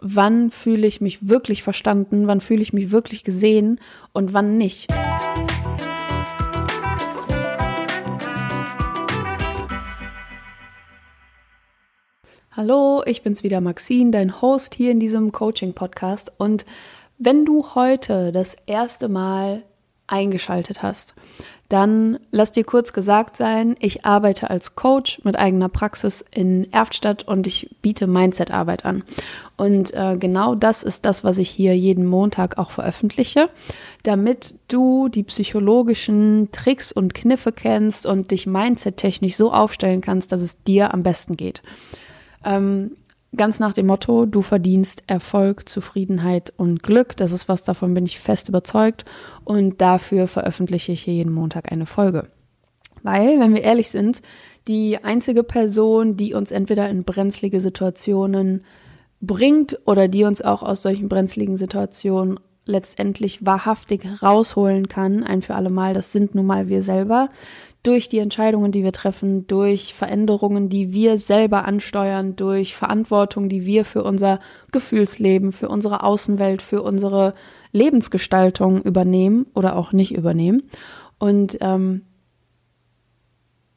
wann fühle ich mich wirklich verstanden, wann fühle ich mich wirklich gesehen und wann nicht. Hallo, ich bin's wieder Maxine, dein Host hier in diesem Coaching Podcast und wenn du heute das erste Mal eingeschaltet hast, dann lass dir kurz gesagt sein, ich arbeite als Coach mit eigener Praxis in Erftstadt und ich biete Mindset-Arbeit an. Und äh, genau das ist das, was ich hier jeden Montag auch veröffentliche, damit du die psychologischen Tricks und Kniffe kennst und dich Mindset-technisch so aufstellen kannst, dass es dir am besten geht. Ähm, Ganz nach dem Motto, du verdienst Erfolg, Zufriedenheit und Glück. Das ist was, davon bin ich fest überzeugt. Und dafür veröffentliche ich hier jeden Montag eine Folge. Weil, wenn wir ehrlich sind, die einzige Person, die uns entweder in brenzlige Situationen bringt oder die uns auch aus solchen brenzligen Situationen letztendlich wahrhaftig rausholen kann, ein für alle Mal, das sind nun mal wir selber durch die Entscheidungen, die wir treffen, durch Veränderungen, die wir selber ansteuern, durch Verantwortung, die wir für unser Gefühlsleben, für unsere Außenwelt, für unsere Lebensgestaltung übernehmen oder auch nicht übernehmen. Und ähm,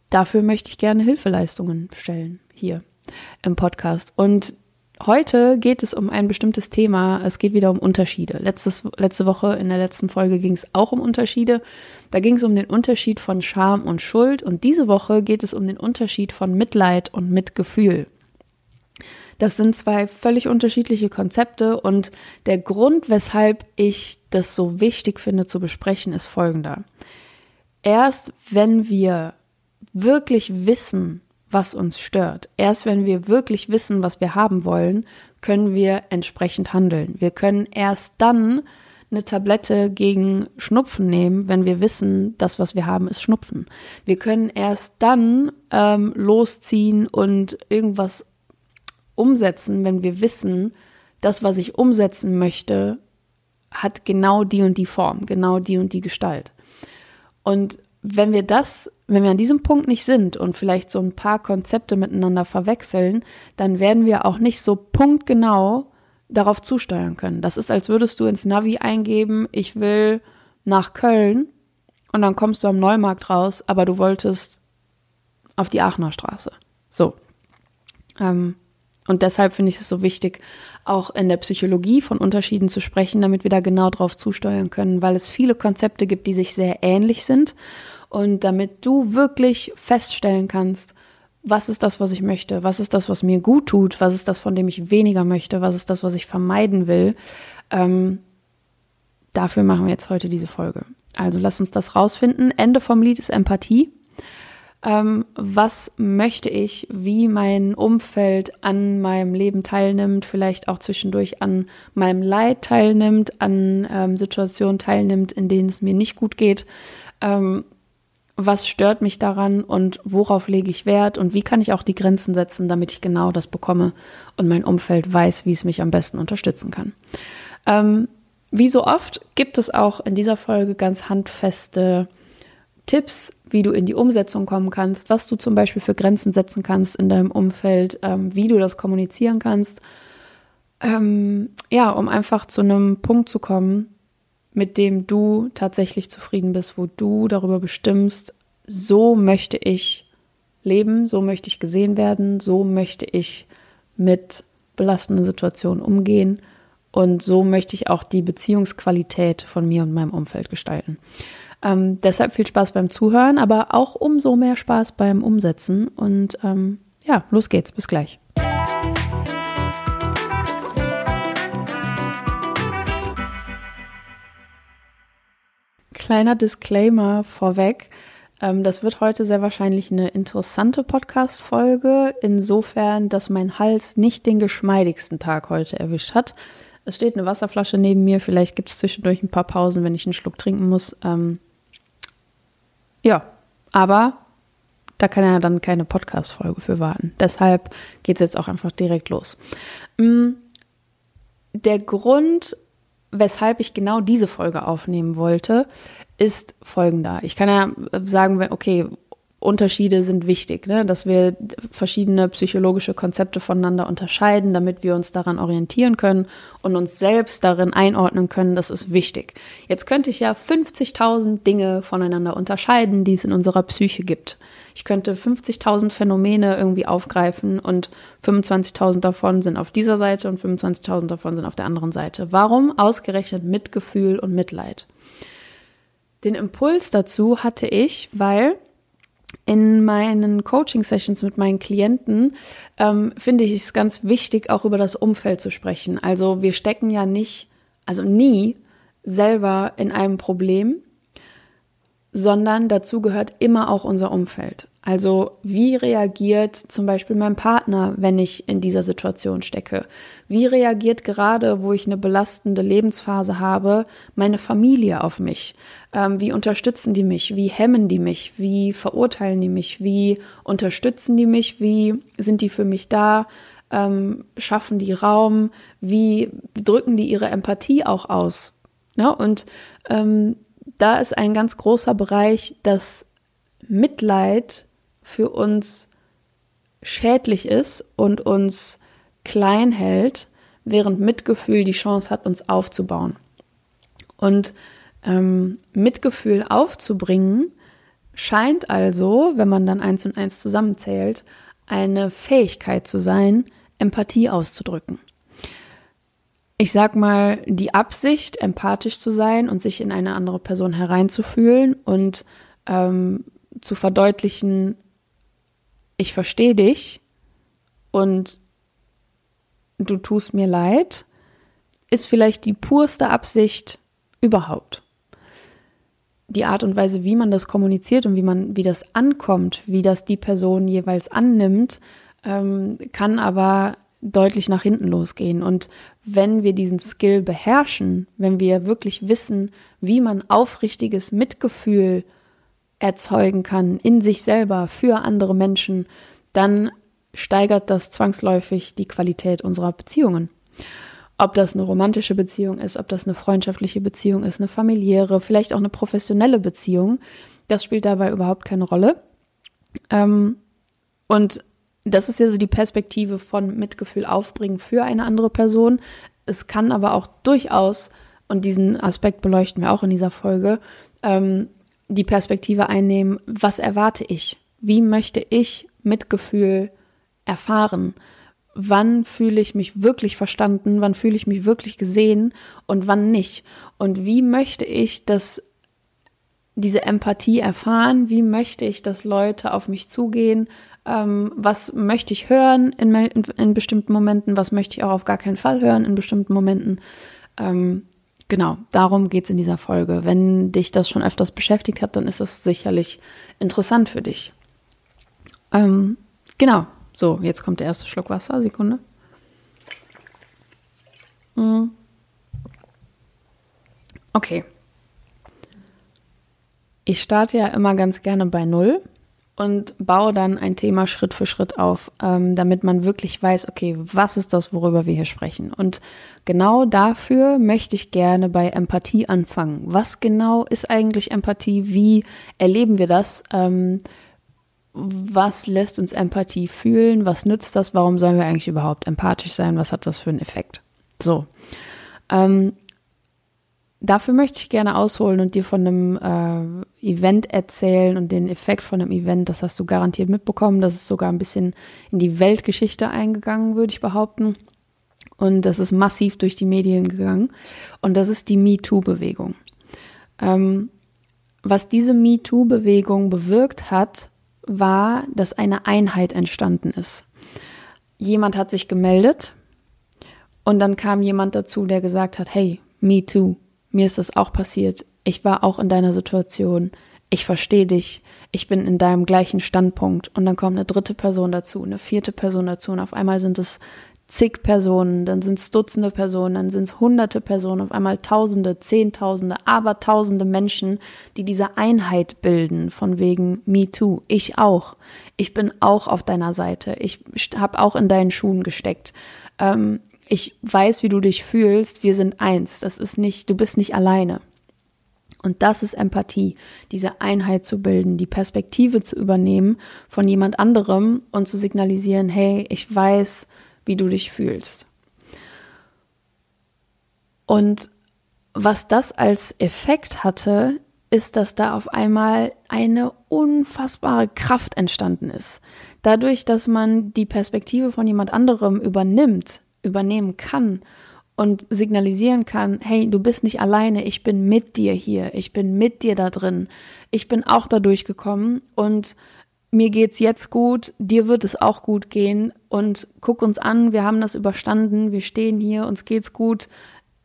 dafür möchte ich gerne Hilfeleistungen stellen hier im Podcast. Und Heute geht es um ein bestimmtes Thema. Es geht wieder um Unterschiede. Letztes, letzte Woche in der letzten Folge ging es auch um Unterschiede. Da ging es um den Unterschied von Scham und Schuld. Und diese Woche geht es um den Unterschied von Mitleid und Mitgefühl. Das sind zwei völlig unterschiedliche Konzepte und der Grund, weshalb ich das so wichtig finde zu besprechen, ist folgender. Erst wenn wir wirklich wissen, was uns stört. Erst wenn wir wirklich wissen, was wir haben wollen, können wir entsprechend handeln. Wir können erst dann eine Tablette gegen Schnupfen nehmen, wenn wir wissen, das, was wir haben, ist Schnupfen. Wir können erst dann ähm, losziehen und irgendwas umsetzen, wenn wir wissen, das, was ich umsetzen möchte, hat genau die und die Form, genau die und die Gestalt. Und wenn wir das, wenn wir an diesem Punkt nicht sind und vielleicht so ein paar Konzepte miteinander verwechseln, dann werden wir auch nicht so punktgenau darauf zusteuern können. Das ist, als würdest du ins Navi eingeben, ich will nach Köln und dann kommst du am Neumarkt raus, aber du wolltest auf die Aachener Straße. So. Ähm, und deshalb finde ich es so wichtig, auch in der Psychologie von Unterschieden zu sprechen, damit wir da genau drauf zusteuern können, weil es viele Konzepte gibt, die sich sehr ähnlich sind. Und damit du wirklich feststellen kannst, was ist das, was ich möchte, was ist das, was mir gut tut, was ist das, von dem ich weniger möchte, was ist das, was ich vermeiden will. Ähm, dafür machen wir jetzt heute diese Folge. Also lass uns das rausfinden. Ende vom Lied ist Empathie ähm, was möchte ich, wie mein Umfeld an meinem Leben teilnimmt, vielleicht auch zwischendurch an meinem Leid teilnimmt, an ähm, Situationen teilnimmt, in denen es mir nicht gut geht. Ähm, was stört mich daran und worauf lege ich Wert und wie kann ich auch die Grenzen setzen, damit ich genau das bekomme und mein Umfeld weiß, wie es mich am besten unterstützen kann. Ähm, wie so oft gibt es auch in dieser Folge ganz handfeste Tipps, wie du in die Umsetzung kommen kannst, was du zum Beispiel für Grenzen setzen kannst in deinem Umfeld, ähm, wie du das kommunizieren kannst. Ähm, ja, um einfach zu einem Punkt zu kommen, mit dem du tatsächlich zufrieden bist, wo du darüber bestimmst, so möchte ich leben, so möchte ich gesehen werden, so möchte ich mit belastenden Situationen umgehen und so möchte ich auch die Beziehungsqualität von mir und meinem Umfeld gestalten. Ähm, deshalb viel Spaß beim Zuhören, aber auch umso mehr Spaß beim Umsetzen. Und ähm, ja, los geht's. Bis gleich. Kleiner Disclaimer vorweg. Ähm, das wird heute sehr wahrscheinlich eine interessante Podcast-Folge, insofern, dass mein Hals nicht den geschmeidigsten Tag heute erwischt hat. Es steht eine Wasserflasche neben mir, vielleicht gibt es zwischendurch ein paar Pausen, wenn ich einen Schluck trinken muss. Ähm, ja, aber da kann er dann keine Podcast-Folge für warten. Deshalb geht es jetzt auch einfach direkt los. Mm, der Grund, weshalb ich genau diese Folge aufnehmen wollte, ist folgender. Ich kann ja sagen, okay, Unterschiede sind wichtig, ne? dass wir verschiedene psychologische Konzepte voneinander unterscheiden, damit wir uns daran orientieren können und uns selbst darin einordnen können. Das ist wichtig. Jetzt könnte ich ja 50.000 Dinge voneinander unterscheiden, die es in unserer Psyche gibt. Ich könnte 50.000 Phänomene irgendwie aufgreifen und 25.000 davon sind auf dieser Seite und 25.000 davon sind auf der anderen Seite. Warum ausgerechnet Mitgefühl und Mitleid? Den Impuls dazu hatte ich, weil in meinen Coaching-Sessions mit meinen Klienten ähm, finde ich es ganz wichtig, auch über das Umfeld zu sprechen. Also wir stecken ja nicht, also nie selber in einem Problem, sondern dazu gehört immer auch unser Umfeld. Also wie reagiert zum Beispiel mein Partner, wenn ich in dieser Situation stecke? Wie reagiert gerade, wo ich eine belastende Lebensphase habe, meine Familie auf mich? Ähm, wie unterstützen die mich? Wie hemmen die mich? Wie verurteilen die mich? Wie unterstützen die mich? Wie sind die für mich da? Ähm, schaffen die Raum? Wie drücken die ihre Empathie auch aus? Ja, und ähm, da ist ein ganz großer Bereich, dass Mitleid für uns schädlich ist und uns klein hält, während Mitgefühl die Chance hat, uns aufzubauen. Und ähm, Mitgefühl aufzubringen, scheint also, wenn man dann eins und eins zusammenzählt, eine Fähigkeit zu sein, Empathie auszudrücken. Ich sag mal, die Absicht, empathisch zu sein und sich in eine andere Person hereinzufühlen und ähm, zu verdeutlichen, ich verstehe dich und du tust mir leid, ist vielleicht die purste Absicht überhaupt. Die Art und Weise, wie man das kommuniziert und wie man, wie das ankommt, wie das die Person jeweils annimmt, ähm, kann aber deutlich nach hinten losgehen. Und wenn wir diesen Skill beherrschen, wenn wir wirklich wissen, wie man aufrichtiges Mitgefühl erzeugen kann in sich selber für andere Menschen, dann steigert das zwangsläufig die Qualität unserer Beziehungen. Ob das eine romantische Beziehung ist, ob das eine freundschaftliche Beziehung ist, eine familiäre, vielleicht auch eine professionelle Beziehung, das spielt dabei überhaupt keine Rolle. Ähm, und das ist ja so die Perspektive von Mitgefühl aufbringen für eine andere Person. Es kann aber auch durchaus, und diesen Aspekt beleuchten wir auch in dieser Folge, ähm, die Perspektive einnehmen, was erwarte ich? Wie möchte ich Mitgefühl erfahren? Wann fühle ich mich wirklich verstanden? Wann fühle ich mich wirklich gesehen? Und wann nicht? Und wie möchte ich, dass diese Empathie erfahren? Wie möchte ich, dass Leute auf mich zugehen? Ähm, was möchte ich hören in, in, bestimmten Momenten? Was möchte ich auch auf gar keinen Fall hören in bestimmten Momenten? Ähm, Genau, darum geht's in dieser Folge. Wenn dich das schon öfters beschäftigt hat, dann ist das sicherlich interessant für dich. Ähm, genau, so, jetzt kommt der erste Schluck Wasser. Sekunde. Mhm. Okay. Ich starte ja immer ganz gerne bei Null und baue dann ein Thema Schritt für Schritt auf, ähm, damit man wirklich weiß, okay, was ist das, worüber wir hier sprechen? Und genau dafür möchte ich gerne bei Empathie anfangen. Was genau ist eigentlich Empathie? Wie erleben wir das? Ähm, was lässt uns Empathie fühlen? Was nützt das? Warum sollen wir eigentlich überhaupt empathisch sein? Was hat das für einen Effekt? So. Ähm, dafür möchte ich gerne ausholen und dir von einem äh, Event erzählen und den Effekt von einem Event. Das hast du garantiert mitbekommen. Das ist sogar ein bisschen in die Weltgeschichte eingegangen, würde ich behaupten. Und das ist massiv durch die Medien gegangen. Und das ist die MeToo-Bewegung. Ähm, was diese MeToo-Bewegung bewirkt hat, war, dass eine Einheit entstanden ist. Jemand hat sich gemeldet und dann kam jemand dazu, der gesagt hat, hey, me too mir ist das auch passiert. Ich war auch in deiner Situation. Ich verstehe dich. Ich bin in deinem gleichen Standpunkt. Und dann kommt eine dritte Person dazu, eine vierte Person dazu. Und auf einmal sind es zig Personen, dann sind es Dutzende Personen, dann sind es hunderte Personen, auf einmal Tausende, Zehntausende, aber Tausende Menschen, die diese Einheit bilden, von wegen Me Too. Ich auch. Ich bin auch auf deiner Seite. Ich habe auch in deinen Schuhen gesteckt. Ähm, ich weiß, wie du dich fühlst, wir sind eins. Das ist nicht, du bist nicht alleine. Und das ist Empathie, diese Einheit zu bilden, die Perspektive zu übernehmen von jemand anderem und zu signalisieren, hey, ich weiß, wie du dich fühlst. Und was das als Effekt hatte, ist, dass da auf einmal eine unfassbare Kraft entstanden ist. Dadurch, dass man die Perspektive von jemand anderem übernimmt, übernehmen kann und signalisieren kann, hey, du bist nicht alleine, ich bin mit dir hier, ich bin mit dir da drin, ich bin auch da durchgekommen und mir geht's jetzt gut, dir wird es auch gut gehen und guck uns an, wir haben das überstanden, wir stehen hier, uns geht's gut,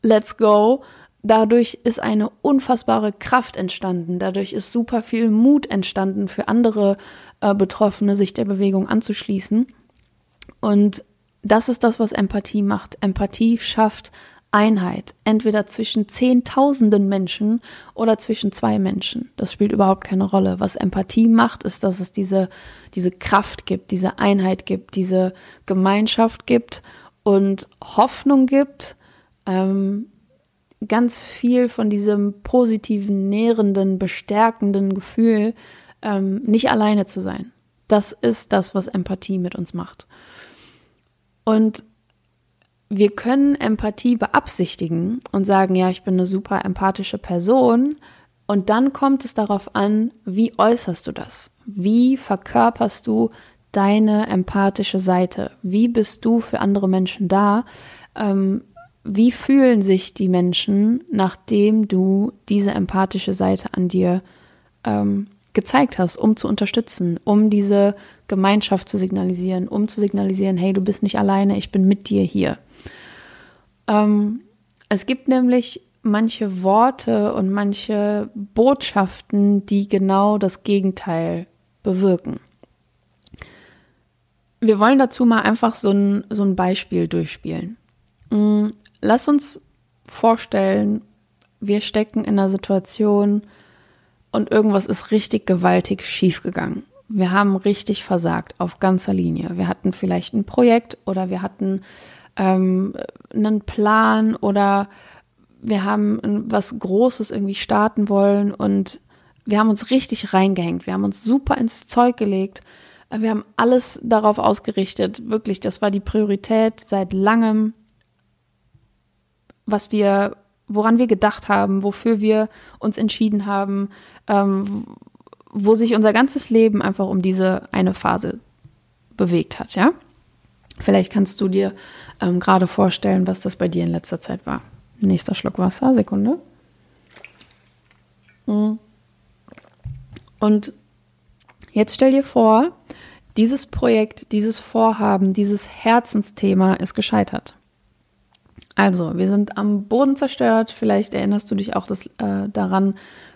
let's go dadurch ist eine unfassbare Kraft entstanden. Dadurch ist super viel Mut entstanden für andere äh, Betroffene, sich der Bewegung anzuschließen. Und das ist das, was Empathie macht. Empathie schafft Einheit, entweder zwischen Zehntausenden Menschen oder zwischen zwei Menschen. Das spielt überhaupt keine Rolle. Was Empathie macht, ist, dass es diese, diese Kraft gibt, diese Einheit gibt, diese Gemeinschaft gibt und Hoffnung gibt, ähm, ganz viel von diesem positiven, nährenden, bestärkenden Gefühl, ähm, nicht alleine zu sein. Das ist das, was Empathie mit uns macht. Und wir können Empathie beabsichtigen und sagen, ja, ich bin eine super empathische Person. Und dann kommt es darauf an, wie äußerst du das? Wie verkörperst du deine empathische Seite? Wie bist du für andere Menschen da? Ähm, wie fühlen sich die Menschen, nachdem du diese empathische Seite an dir ähm, gezeigt hast, um zu unterstützen, um diese Gemeinschaft zu signalisieren, um zu signalisieren, hey, du bist nicht alleine, ich bin mit dir hier. Ähm, es gibt nämlich manche Worte und manche Botschaften, die genau das Gegenteil bewirken. Wir wollen dazu mal einfach so ein, so ein Beispiel durchspielen. Mm, lass uns vorstellen, wir stecken in einer Situation und irgendwas ist richtig gewaltig schiefgegangen. Wir haben richtig versagt auf ganzer Linie. Wir hatten vielleicht ein Projekt oder wir hatten ähm, einen Plan oder wir haben was Großes irgendwie starten wollen und wir haben uns richtig reingehängt. Wir haben uns super ins Zeug gelegt. Wir haben alles darauf ausgerichtet. Wirklich, das war die Priorität seit langem was wir, woran wir gedacht haben, wofür wir uns entschieden haben, ähm, wo sich unser ganzes Leben einfach um diese eine Phase bewegt hat, ja? Vielleicht kannst du dir ähm, gerade vorstellen, was das bei dir in letzter Zeit war. Nächster Schluck Wasser, Sekunde. Mhm. Und jetzt stell dir vor, dieses Projekt, dieses Vorhaben, dieses Herzensthema ist gescheitert. Also, wir sind am Boden zerstört. Vielleicht erinnerst du dich auch das, äh, daran,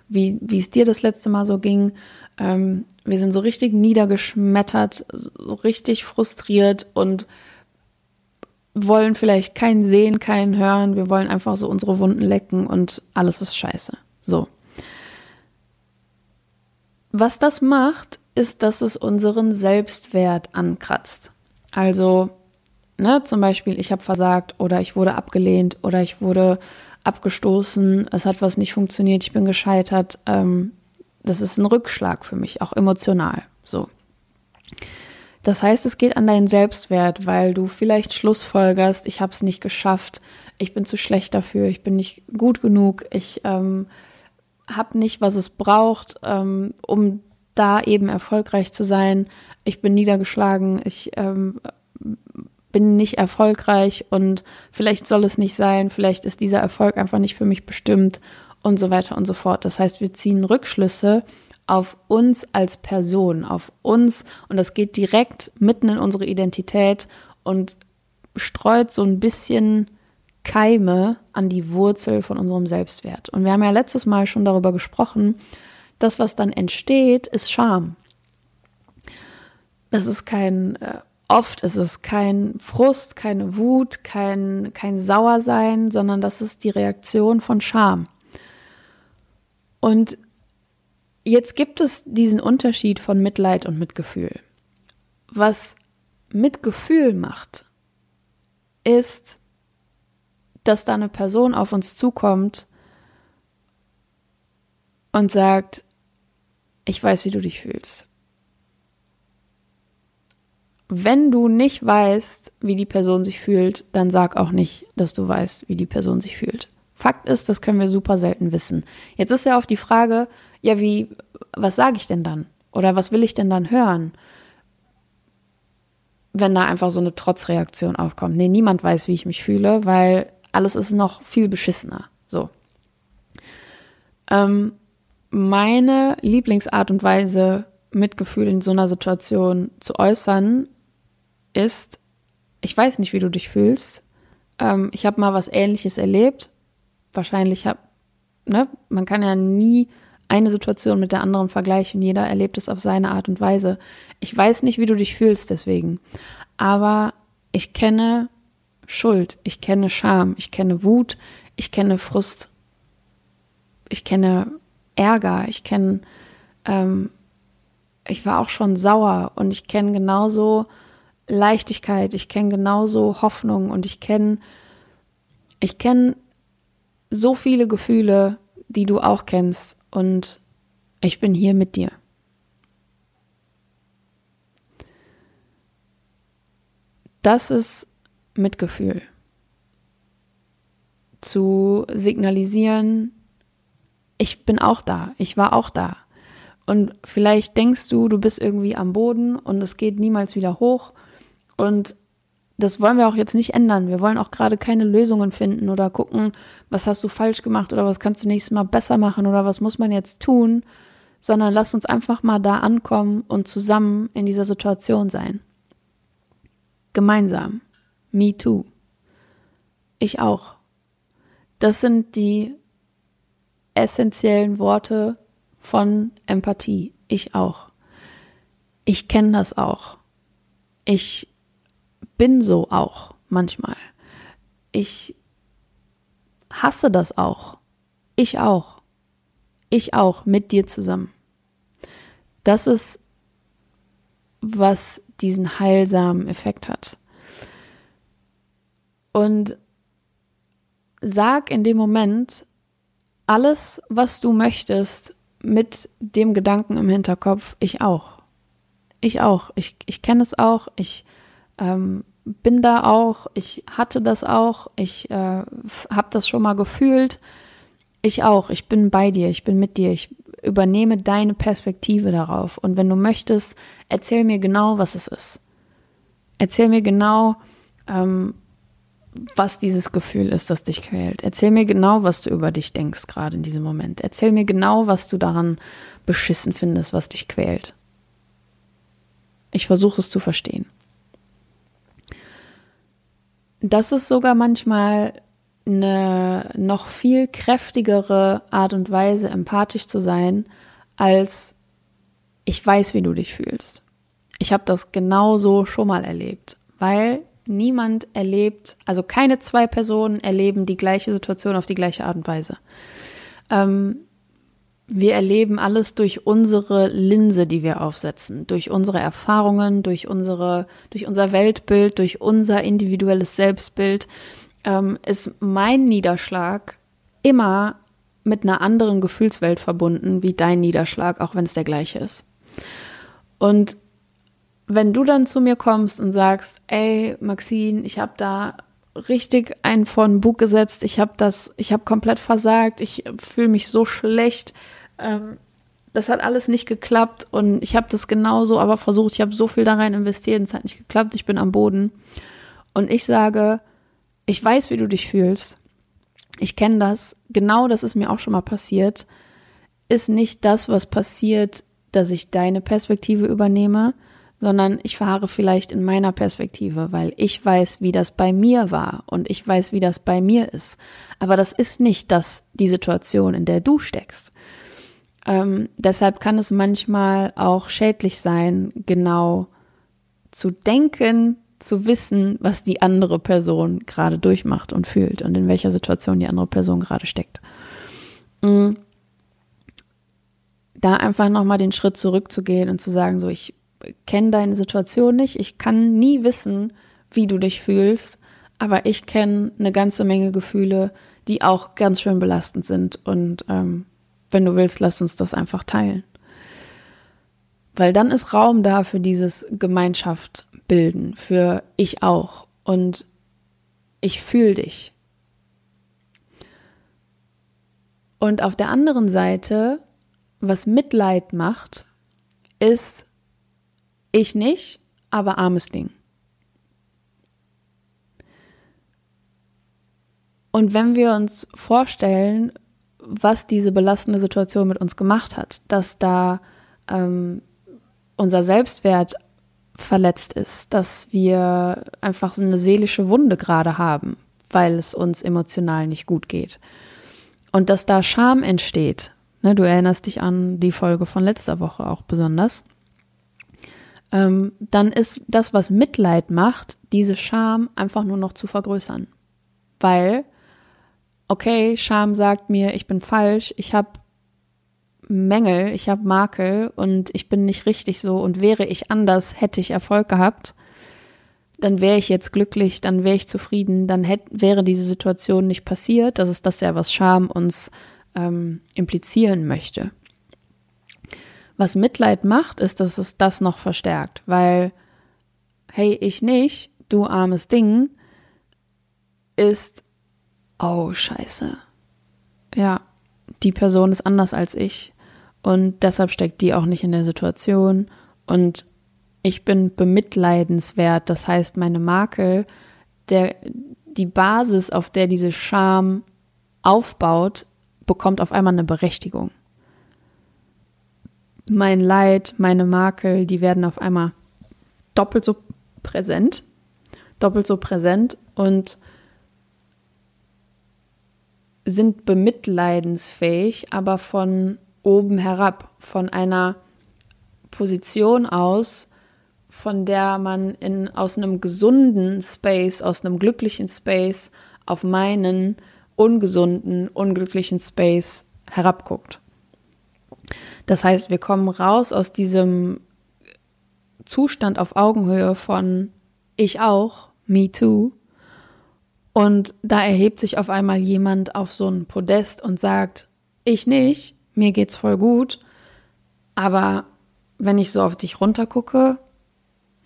wie, wie es dir das letzte Mal so ging. Ähm, wir sind so richtig niedergeschmettert, so richtig frustriert und wollen vielleicht keinen sehen, keinen hören. Wir wollen einfach so unsere Wunden lecken und alles ist scheiße. So. Was das macht, ist, dass es unseren Selbstwert ankratzt. Also Ne? Zum Beispiel, ich habe versagt oder ich wurde abgelehnt oder ich wurde abgestoßen, es hat was nicht funktioniert, ich bin gescheitert. Ähm, das ist ein Rückschlag für mich, auch emotional. So. Das heißt, es geht an deinen Selbstwert, weil du vielleicht Schlussfolgerst, ich habe es nicht geschafft, ich bin zu schlecht dafür, ich bin nicht gut genug, ich ähm, habe nicht, was es braucht, ähm, um da eben erfolgreich zu sein. Ich bin niedergeschlagen, ich ähm, bin nicht erfolgreich und vielleicht soll es nicht sein, vielleicht ist dieser Erfolg einfach nicht für mich bestimmt und so weiter und so fort. Das heißt, wir ziehen Rückschlüsse auf uns als Person, auf uns und das geht direkt mitten in unsere Identität und streut so ein bisschen Keime an die Wurzel von unserem Selbstwert. Und wir haben ja letztes Mal schon darüber gesprochen, das, was dann entsteht, ist Scham. Das ist kein äh, Oft ist es kein Frust, keine Wut, kein, kein Sauersein, sondern das ist die Reaktion von Scham. Und jetzt gibt es diesen Unterschied von Mitleid und Mitgefühl. Was Mitgefühl macht, ist, dass da eine Person auf uns zukommt und sagt, ich weiß, wie du dich fühlst. Wenn du nicht weißt, wie die Person sich fühlt, dann sag auch nicht, dass du weißt, wie die Person sich fühlt. Fakt ist, das können wir super selten wissen. Jetzt ist ja oft die Frage, ja, wie, was sage ich denn dann? Oder was will ich denn dann hören? Wenn da einfach so eine Trotzreaktion aufkommt. Nee, niemand weiß, wie ich mich fühle, weil alles ist noch viel beschissener. So. Ähm, meine Lieblingsart und Weise, Mitgefühl in so einer Situation zu äußern, ist, ich weiß nicht, wie du dich fühlst. Ähm, ich habe mal was Ähnliches erlebt. Wahrscheinlich habe, ne, man kann ja nie eine Situation mit der anderen vergleichen. Jeder erlebt es auf seine Art und Weise. Ich weiß nicht, wie du dich fühlst deswegen. Aber ich kenne Schuld, ich kenne Scham, ich kenne Wut, ich kenne Frust, ich kenne Ärger, ich kenne, ähm, ich war auch schon sauer und ich kenne genauso Leichtigkeit, ich kenne genauso Hoffnung und ich kenne, ich kenne so viele Gefühle, die du auch kennst und ich bin hier mit dir. Das ist Mitgefühl. Zu signalisieren, ich bin auch da, ich war auch da. Und vielleicht denkst du, du bist irgendwie am Boden und es geht niemals wieder hoch und das wollen wir auch jetzt nicht ändern. Wir wollen auch gerade keine Lösungen finden oder gucken, was hast du falsch gemacht oder was kannst du nächstes Mal besser machen oder was muss man jetzt tun, sondern lass uns einfach mal da ankommen und zusammen in dieser Situation sein. Gemeinsam. Me too. Ich auch. Das sind die essentiellen Worte von Empathie. Ich auch. Ich kenne das auch. Ich bin so auch manchmal. Ich hasse das auch. Ich auch. Ich auch mit dir zusammen. Das ist, was diesen heilsamen Effekt hat. Und sag in dem Moment alles, was du möchtest, mit dem Gedanken im Hinterkopf, ich auch. Ich auch. Ich, ich kenne es auch. Ich ähm, bin da auch, ich hatte das auch, ich äh, habe das schon mal gefühlt. Ich auch, ich bin bei dir, ich bin mit dir, ich übernehme deine Perspektive darauf. Und wenn du möchtest, erzähl mir genau, was es ist. Erzähl mir genau, ähm, was dieses Gefühl ist, das dich quält. Erzähl mir genau, was du über dich denkst, gerade in diesem Moment. Erzähl mir genau, was du daran beschissen findest, was dich quält. Ich versuche es zu verstehen das ist sogar manchmal eine noch viel kräftigere Art und Weise, empathisch zu sein, als ich weiß, wie du dich fühlst. Ich habe das genauso schon mal erlebt, weil niemand erlebt, also keine zwei Personen erleben die gleiche Situation auf die gleiche Art und Weise. Ähm, wir erleben alles durch unsere Linse, die wir aufsetzen, durch unsere Erfahrungen, durch unsere, durch unser Weltbild, durch unser individuelles Selbstbild, ähm, ist mein Niederschlag immer mit einer anderen Gefühlswelt verbunden wie dein Niederschlag, auch wenn es der gleiche ist. Und wenn du dann zu mir kommst und sagst, ey, Maxine, ich habe da richtig einen vor den Bug gesetzt, ich habe das, ich habe komplett versagt, ich fühle mich so schlecht, ähm, das hat alles nicht geklappt und ich habe das genauso aber versucht. Ich habe so viel da rein investiert und es hat nicht geklappt. Ich bin am Boden. Und ich sage, ich weiß, wie du dich fühlst. Ich kenne das. Genau das ist mir auch schon mal passiert. Ist nicht das, was passiert, dass ich deine Perspektive übernehme, sondern ich verharre vielleicht in meiner Perspektive, weil ich weiß, wie das bei mir war und ich weiß, wie das bei mir ist. Aber das ist nicht das, die Situation, in der du steckst. Ähm, deshalb kann es manchmal auch schädlich sein, genau zu denken, zu wissen, was die andere Person gerade durchmacht und fühlt und in welcher Situation die andere Person gerade steckt. Mhm. Da einfach nochmal den Schritt zurückzugehen und zu sagen, so, ich kenne deine Situation nicht, ich kann nie wissen, wie du dich fühlst, aber ich kenne eine ganze Menge Gefühle, die auch ganz schön belastend sind und ähm, Wenn du willst, lass uns das einfach teilen. Weil dann ist Raum da für dieses Gemeinschaft bilden, für ich auch und ich fühle dich. Und auf der anderen Seite, was Mitleid macht, ist ich nicht, aber armes Ding. Und wenn wir uns vorstellen, was diese belastende Situation mit uns gemacht hat, dass da ähm, unser Selbstwert verletzt ist, dass wir einfach eine seelische Wunde gerade haben, weil es uns emotional nicht gut geht. Und dass da Scham entsteht. Ne, du erinnerst dich an die Folge von letzter Woche auch besonders. Ähm, dann ist das, was Mitleid macht, diese Scham einfach nur noch zu vergrößern. Weil, okay, Scham sagt mir, ich bin falsch, ich habe Mängel, ich habe Makel und ich bin nicht richtig so und wäre ich anders, hätte ich Erfolg gehabt, dann wäre ich jetzt glücklich, dann wäre ich zufrieden, dann hätte, wäre diese Situation nicht passiert. Das ist das ja, was Scham uns ähm, implizieren möchte. Was Mitleid macht, ist, dass es das noch verstärkt, weil, hey, ich nicht, du armes Ding, ist, oh, scheiße. Ja, die Person ist anders als ich und deshalb steckt die auch nicht in der Situation und ich bin bemitleidenswert, das heißt meine Makel, der, die Basis, auf der diese Scham aufbaut, bekommt auf einmal eine Berechtigung. Mein Leid, meine Makel, die werden auf einmal doppelt so präsent, doppelt so präsent und sind bemitleidensfähig, aber von oben herab, von einer Position aus, von der man in, aus einem gesunden Space, aus einem glücklichen Space auf meinen ungesunden, unglücklichen Space herabguckt. Das heißt, wir kommen raus aus diesem Zustand auf Augenhöhe von ich auch, me too, und da erhebt sich auf einmal jemand auf so ein Podest und sagt, ich nicht, mir geht's voll gut, aber wenn ich so auf dich runtergucke,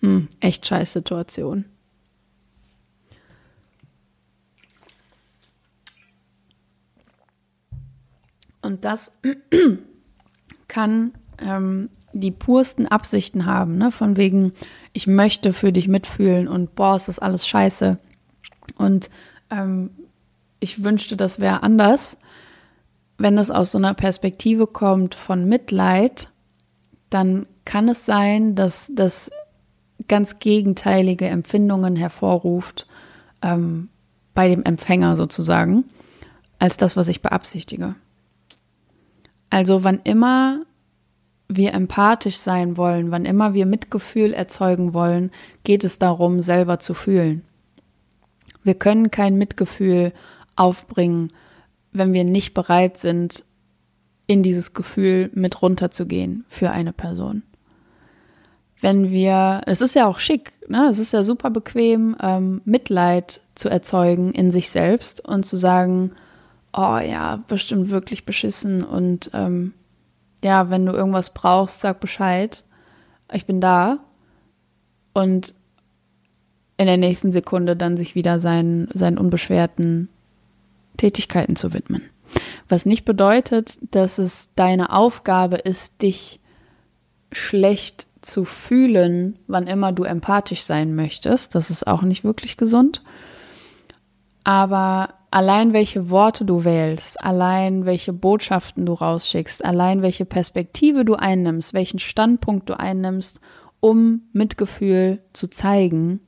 hm, echt scheiß Situation. Und das kann ähm, die pursten Absichten haben, ne? von wegen, ich möchte für dich mitfühlen und boah, ist das alles scheiße. Und ähm, ich wünschte, das wäre anders. Wenn es aus so einer Perspektive kommt von Mitleid, dann kann es sein, dass das ganz gegenteilige Empfindungen hervorruft ähm, bei dem Empfänger sozusagen, als das, was ich beabsichtige. Also wann immer wir empathisch sein wollen, wann immer wir Mitgefühl erzeugen wollen, geht es darum, selber zu fühlen. Wir können kein Mitgefühl aufbringen, wenn wir nicht bereit sind, in dieses Gefühl mit runterzugehen für eine Person. Wenn wir, es ist ja auch schick, ne? es ist ja super bequem, ähm, Mitleid zu erzeugen in sich selbst und zu sagen, oh ja, bestimmt wirklich beschissen und ähm, ja, wenn du irgendwas brauchst, sag Bescheid. Ich bin da. Und in der nächsten Sekunde dann sich wieder seinen, seinen unbeschwerten Tätigkeiten zu widmen. Was nicht bedeutet, dass es deine Aufgabe ist, dich schlecht zu fühlen, wann immer du empathisch sein möchtest. Das ist auch nicht wirklich gesund. Aber allein welche Worte du wählst, allein welche Botschaften du rausschickst, allein welche Perspektive du einnimmst, welchen Standpunkt du einnimmst, um Mitgefühl zu zeigen,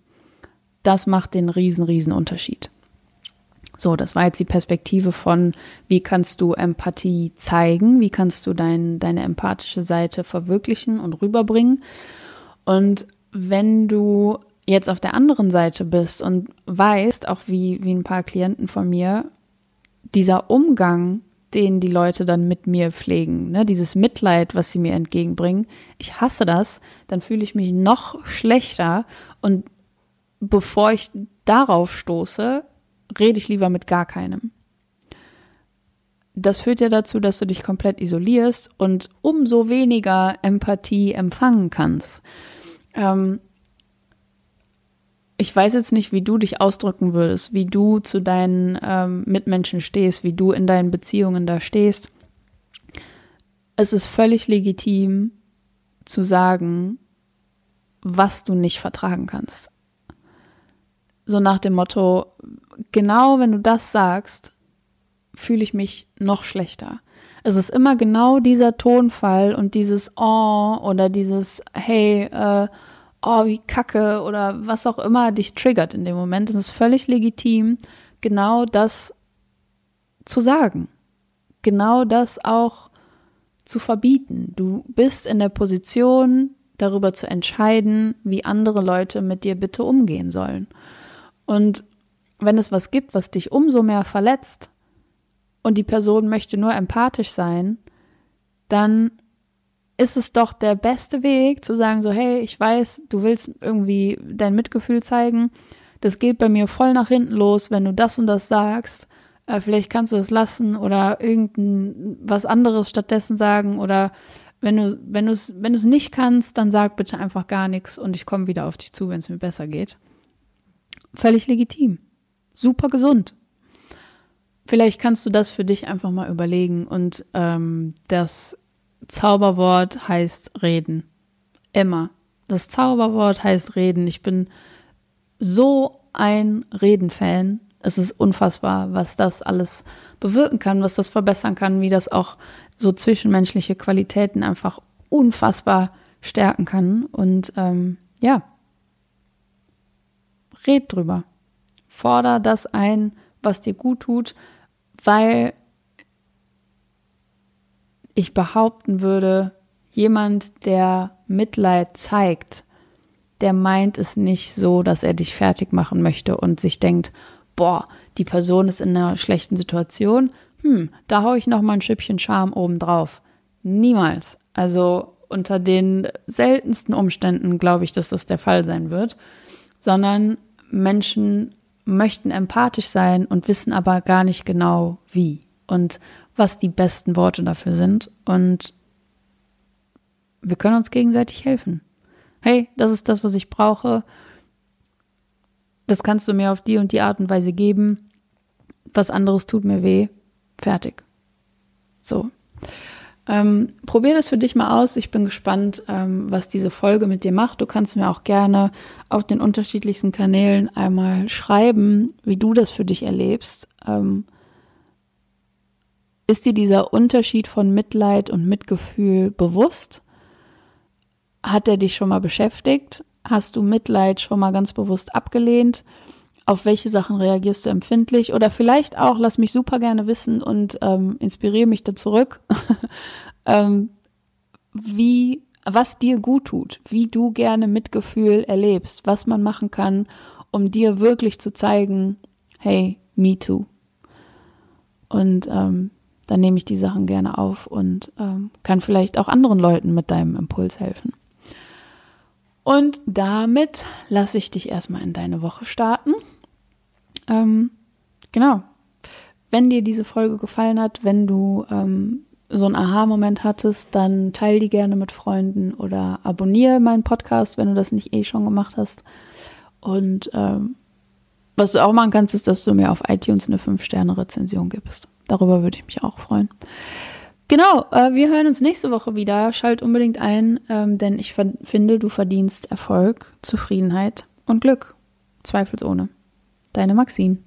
das macht den riesen, riesen Unterschied. So, das war jetzt die Perspektive von, wie kannst du Empathie zeigen, wie kannst du dein, deine empathische Seite verwirklichen und rüberbringen. Und wenn du jetzt auf der anderen Seite bist und weißt, auch wie, wie ein paar Klienten von mir, dieser Umgang, den die Leute dann mit mir pflegen, ne, dieses Mitleid, was sie mir entgegenbringen, ich hasse das, dann fühle ich mich noch schlechter und bevor ich darauf stoße, rede ich lieber mit gar keinem. das führt ja dazu, dass du dich komplett isolierst und umso weniger Empathie empfangen kannst. Ähm, ich weiß jetzt nicht, wie du dich ausdrücken würdest, wie du zu deinen ähm, Mitmenschen stehst, wie du in deinen Beziehungen da stehst. Es ist völlig legitim zu sagen, was du nicht vertragen kannst. So nach dem Motto, genau wenn du das sagst, fühle ich mich noch schlechter. Es ist immer genau dieser Tonfall und dieses Oh oder dieses Hey, äh, oh, wie kacke oder was auch immer dich triggert in dem Moment. Es ist völlig legitim, genau das zu sagen. Genau das auch zu verbieten. Du bist in der Position, darüber zu entscheiden, wie andere Leute mit dir bitte umgehen sollen. Und wenn es was gibt, was dich umso mehr verletzt, und die Person möchte nur empathisch sein, dann ist es doch der beste Weg zu sagen, so, hey, ich weiß, du willst irgendwie dein Mitgefühl zeigen. Das geht bei mir voll nach hinten los, wenn du das und das sagst. Äh, vielleicht kannst du es lassen oder irgendein was anderes stattdessen sagen oder wenn du, es, wenn du es nicht kannst, dann sag bitte einfach gar nichts und ich komme wieder auf dich zu, wenn es mir besser geht. Völlig legitim. Super gesund. Vielleicht kannst du das für dich einfach mal überlegen. Und ähm, das Zauberwort heißt reden. Immer. Das Zauberwort heißt reden. Ich bin so ein Reden-Fan. Es ist unfassbar, was das alles bewirken kann, was das verbessern kann, wie das auch so zwischenmenschliche Qualitäten einfach unfassbar stärken kann. Und ähm, ja, red drüber. Forder das ein, was dir gut tut, weil ich behaupten würde, jemand, der Mitleid zeigt, der meint es nicht so, dass er dich fertig machen möchte und sich denkt, boah, die Person ist in einer schlechten Situation, hm, da hau ich noch mal ein Schüppchen Charme oben drauf. Niemals. Also unter den seltensten Umständen glaube ich, dass das der Fall sein wird, sondern Menschen möchten empathisch sein und wissen aber gar nicht genau wie und was die besten Worte dafür sind. Und wir können uns gegenseitig helfen. Hey, das ist das, was ich brauche. Das kannst du mir auf die und die Art und Weise geben. Was anderes tut mir weh. Fertig. So. Ähm, probier das für dich mal aus. Ich bin gespannt, ähm, was diese Folge mit dir macht. Du kannst mir auch gerne auf den unterschiedlichsten Kanälen einmal schreiben, wie du das für dich erlebst. Ähm, ist dir dieser Unterschied von Mitleid und Mitgefühl bewusst? Hat er dich schon mal beschäftigt? Hast du Mitleid schon mal ganz bewusst abgelehnt? Auf welche Sachen reagierst du empfindlich oder vielleicht auch, lass mich super gerne wissen und ähm, inspiriere mich da zurück, ähm, wie, was dir gut tut, wie du gerne Mitgefühl erlebst, was man machen kann, um dir wirklich zu zeigen, hey, me too. Und ähm, dann nehme ich die Sachen gerne auf und ähm, kann vielleicht auch anderen Leuten mit deinem Impuls helfen. Und damit lasse ich dich erstmal in deine Woche starten. Ähm, genau. Wenn dir diese Folge gefallen hat, wenn du ähm, so einen Aha-Moment hattest, dann teil die gerne mit Freunden oder abonniere meinen Podcast, wenn du das nicht eh schon gemacht hast. Und ähm, was du auch machen kannst, ist, dass du mir auf iTunes eine 5-Sterne-Rezension gibst. Darüber würde ich mich auch freuen. Genau, äh, wir hören uns nächste Woche wieder. Schalt unbedingt ein, ähm, denn ich finde, du verdienst Erfolg, Zufriedenheit und Glück. Zweifelsohne. Deine Maxine.